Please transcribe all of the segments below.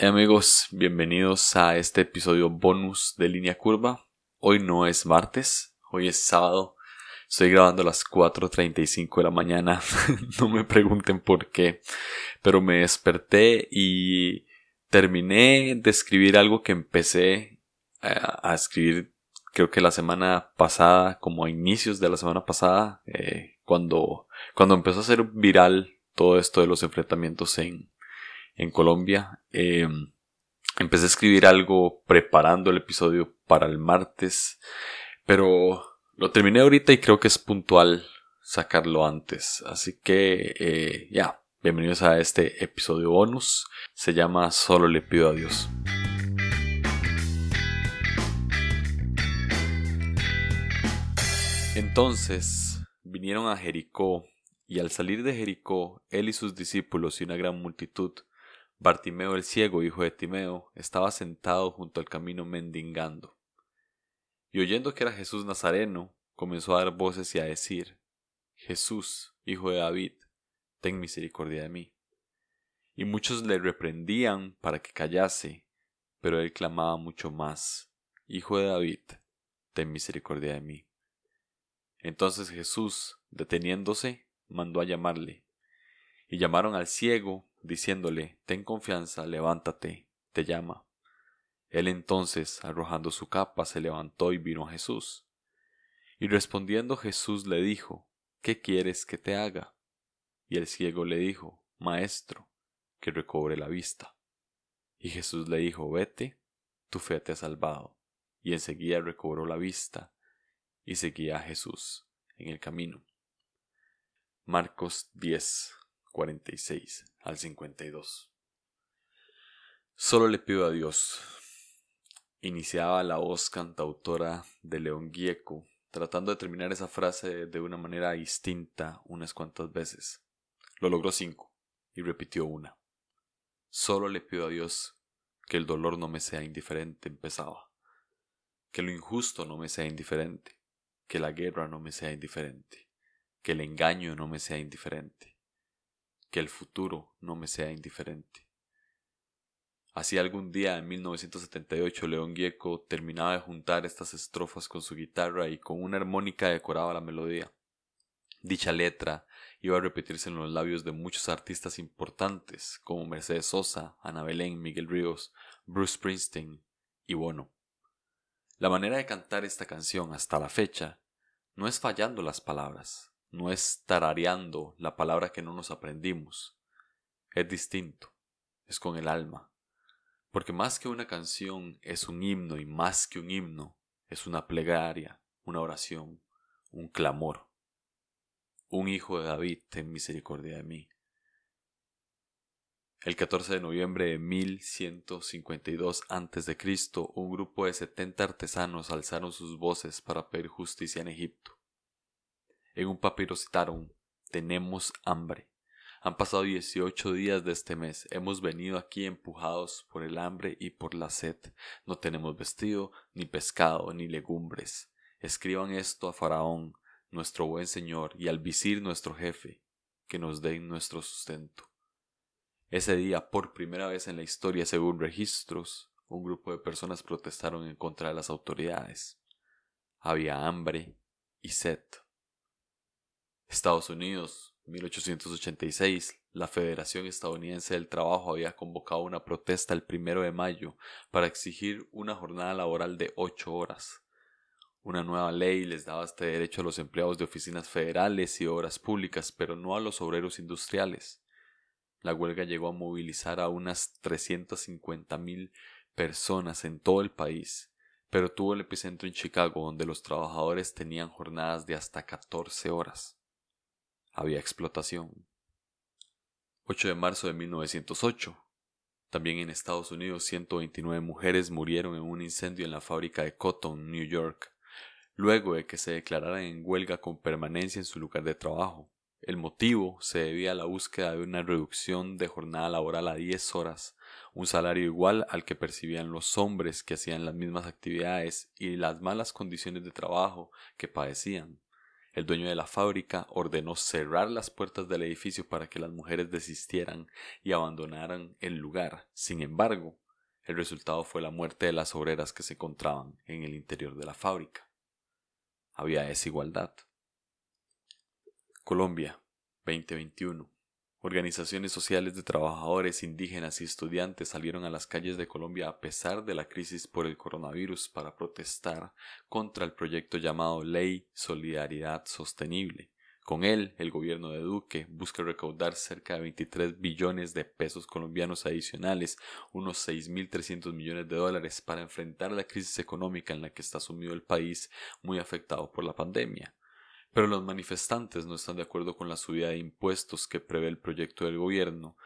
Hey amigos, bienvenidos a este episodio bonus de Línea Curva. Hoy no es martes, hoy es sábado. Estoy grabando a las 4.35 de la mañana. no me pregunten por qué, pero me desperté y terminé de escribir algo que empecé a, escribir creo que la semana pasada, como a inicios de la semana pasada, eh, cuando, cuando empezó a ser viral todo esto de los enfrentamientos en, en Colombia. Em, empecé a escribir algo preparando el episodio para el martes, pero lo terminé ahorita y creo que es puntual sacarlo antes. Así que eh, ya, bienvenidos a este episodio bonus. Se llama Solo le pido a Dios. Entonces vinieron a Jericó, y al salir de Jericó, él y sus discípulos y una gran multitud Bartimeo el ciego, hijo de Timeo, estaba sentado junto al camino mendigando. Y oyendo que era Jesús Nazareno, comenzó a dar voces y a decir, Jesús, hijo de David, ten misericordia de mí. Y muchos le reprendían para que callase, pero él clamaba mucho más, Hijo de David, ten misericordia de mí. Entonces Jesús, deteniéndose, mandó a llamarle. Y llamaron al ciego diciéndole, Ten confianza, levántate, te llama. Él entonces, arrojando su capa, se levantó y vino a Jesús. Y respondiendo Jesús le dijo, ¿Qué quieres que te haga? Y el ciego le dijo, Maestro, que recobre la vista. Y Jesús le dijo, Vete, tu fe te ha salvado. Y enseguida recobró la vista y seguía a Jesús en el camino. Marcos 10, 46 al 52. Solo le pido a Dios. Iniciaba la voz cantautora de León Gieco, tratando de terminar esa frase de una manera distinta unas cuantas veces. Lo logró cinco y repitió una. Solo le pido a Dios que el dolor no me sea indiferente, empezaba. Que lo injusto no me sea indiferente, que la guerra no me sea indiferente, que el engaño no me sea indiferente, que el futuro no me sea indiferente. Así algún día en 1978 León Gieco terminaba de juntar estas estrofas con su guitarra y con una armónica decoraba la melodía. Dicha letra iba a repetirse en los labios de muchos artistas importantes como Mercedes Sosa, Ana Belén, Miguel Ríos, Bruce Springsteen y Bono. La manera de cantar esta canción hasta la fecha no es fallando las palabras, no es tarareando la palabra que no nos aprendimos. Es distinto, es con el alma. Porque más que una canción es un himno y más que un himno es una plegaria, una oración, un clamor. Un hijo de David, ten misericordia de mí. El 14 de noviembre de 1152 a.C., un grupo de setenta artesanos alzaron sus voces para pedir justicia en Egipto. En un papiro citaron, tenemos hambre. Han pasado 18 días de este mes. Hemos venido aquí empujados por el hambre y por la sed. No tenemos vestido, ni pescado, ni legumbres. Escriban esto a Faraón, nuestro buen señor, y al visir nuestro jefe, que nos den nuestro sustento. Ese día, por primera vez en la historia, según registros, un grupo de personas protestaron en contra de las autoridades. Había hambre y sed. Estados Unidos, 1886, la Federación Estadounidense del Trabajo había convocado una protesta el primero de mayo para exigir una jornada laboral de ocho horas. Una nueva ley les daba este derecho a los empleados de oficinas federales y obras públicas, pero no a los obreros industriales. La huelga llegó a movilizar a unas cincuenta mil personas en todo el país, pero tuvo el epicentro en Chicago, donde los trabajadores tenían jornadas de hasta catorce horas había explotación. 8 de marzo de 1908. También en Estados Unidos 129 mujeres murieron en un incendio en la fábrica de Cotton, New York, luego de que se declararan en huelga con permanencia en su lugar de trabajo. El motivo se debía a la búsqueda de una reducción de jornada laboral a 10 horas, un salario igual al que percibían los hombres que hacían las mismas actividades y las malas condiciones de trabajo que padecían. El dueño de la fábrica ordenó cerrar las puertas del edificio para que las mujeres desistieran y abandonaran el lugar. Sin embargo, el resultado fue la muerte de las obreras que se encontraban en el interior de la fábrica. Había desigualdad. Colombia, 2021. Organizaciones sociales de trabajadores indígenas y estudiantes salieron a las calles de Colombia a pesar de la crisis por el coronavirus para protestar contra el proyecto llamado Ley Solidaridad Sostenible, con él, el gobierno de Duque busca recaudar cerca de 23 billones de pesos colombianos adicionales, unos 6.300 millones de dólares, para enfrentar la crisis económica en la que está sumido el país, muy afectado por la pandemia. Pero los manifestantes no están de acuerdo con la subida de impuestos que prevé el proyecto del gobierno,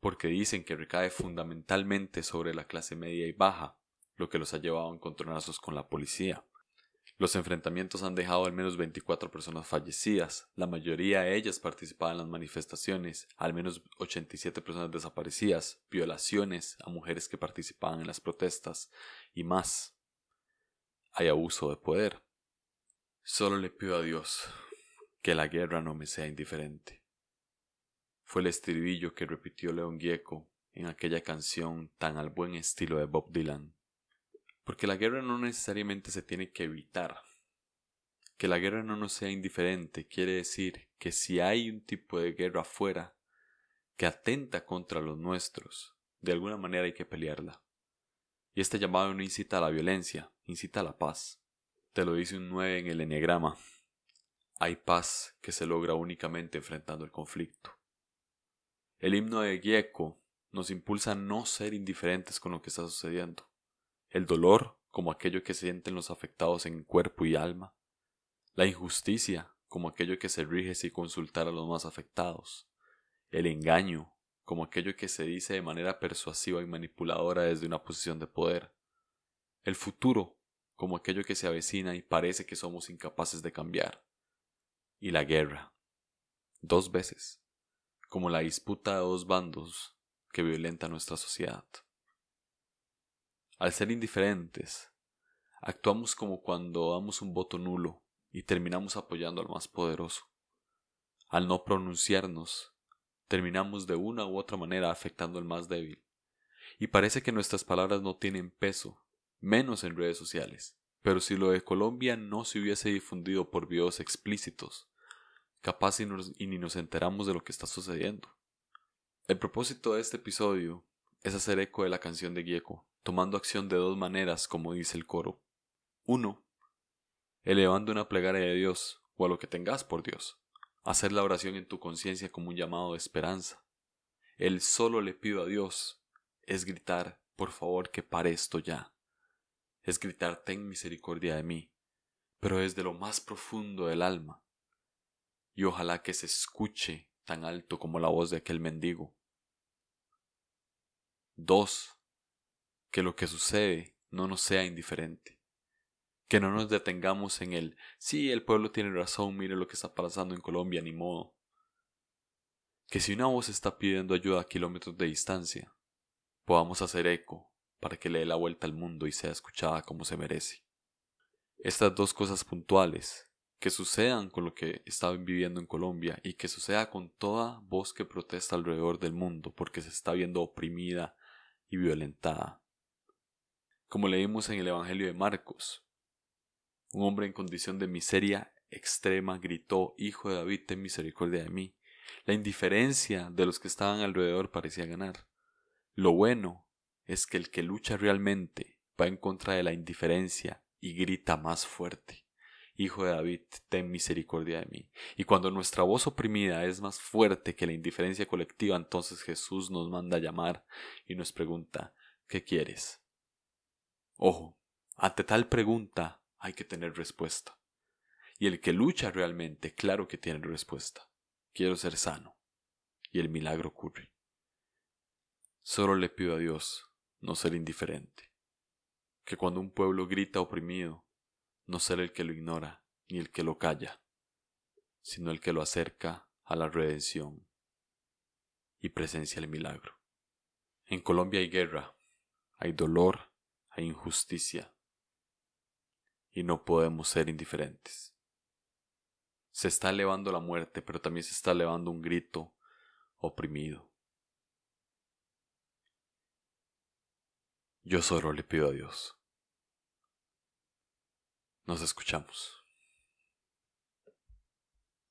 porque dicen que recae fundamentalmente sobre la clase media y baja, lo que los ha llevado a encontronazos con la policía. Los enfrentamientos han dejado al menos 24 personas fallecidas, la mayoría de ellas participaban en las manifestaciones, al menos 87 personas desaparecidas, violaciones a mujeres que participaban en las protestas y más. Hay abuso de poder. Solo le pido a Dios que la guerra no me sea indiferente. Fue el estribillo que repitió León Gieco en aquella canción tan al buen estilo de Bob Dylan. Porque la guerra no necesariamente se tiene que evitar. Que la guerra no nos sea indiferente quiere decir que si hay un tipo de guerra afuera que atenta contra los nuestros, de alguna manera hay que pelearla. Y este llamado no incita a la violencia, incita a la paz. Te lo dice un 9 en el enneagrama. Hay paz que se logra únicamente enfrentando el conflicto. El himno de Gieco nos impulsa a no ser indiferentes con lo que está sucediendo el dolor como aquello que sienten los afectados en cuerpo y alma, la injusticia como aquello que se rige sin consultar a los más afectados, el engaño como aquello que se dice de manera persuasiva y manipuladora desde una posición de poder, el futuro como aquello que se avecina y parece que somos incapaces de cambiar, y la guerra, dos veces, como la disputa de dos bandos que violenta nuestra sociedad. Al ser indiferentes, actuamos como cuando damos un voto nulo y terminamos apoyando al más poderoso. Al no pronunciarnos, terminamos de una u otra manera afectando al más débil. Y parece que nuestras palabras no tienen peso, menos en redes sociales. Pero si lo de Colombia no se hubiese difundido por videos explícitos, capaz y, y ni nos enteramos de lo que está sucediendo. El propósito de este episodio es hacer eco de la canción de Gieco, tomando acción de dos maneras, como dice el coro. Uno, elevando una plegaria de Dios o a lo que tengas por Dios. Hacer la oración en tu conciencia como un llamado de esperanza. El solo le pido a Dios es gritar, por favor, que pare esto ya. Es gritar, ten misericordia de mí, pero desde lo más profundo del alma. Y ojalá que se escuche tan alto como la voz de aquel mendigo. Dos, que lo que sucede no nos sea indiferente. Que no nos detengamos en el, sí, el pueblo tiene razón, mire lo que está pasando en Colombia, ni modo. Que si una voz está pidiendo ayuda a kilómetros de distancia, podamos hacer eco para que le dé la vuelta al mundo y sea escuchada como se merece. Estas dos cosas puntuales, que sucedan con lo que está viviendo en Colombia y que suceda con toda voz que protesta alrededor del mundo porque se está viendo oprimida y violentada, como leímos en el Evangelio de Marcos. Un hombre en condición de miseria extrema gritó, Hijo de David, ten misericordia de mí. La indiferencia de los que estaban alrededor parecía ganar. Lo bueno es que el que lucha realmente va en contra de la indiferencia y grita más fuerte. Hijo de David, ten misericordia de mí. Y cuando nuestra voz oprimida es más fuerte que la indiferencia colectiva, entonces Jesús nos manda a llamar y nos pregunta, ¿qué quieres? Ojo, ante tal pregunta hay que tener respuesta. Y el que lucha realmente, claro que tiene respuesta. Quiero ser sano. Y el milagro ocurre. Solo le pido a Dios no ser indiferente. Que cuando un pueblo grita oprimido, no ser el que lo ignora ni el que lo calla, sino el que lo acerca a la redención y presencia el milagro. En Colombia hay guerra, hay dolor, hay injusticia y no podemos ser indiferentes. Se está elevando la muerte, pero también se está elevando un grito oprimido. Yo solo le pido a Dios. Nos escuchamos.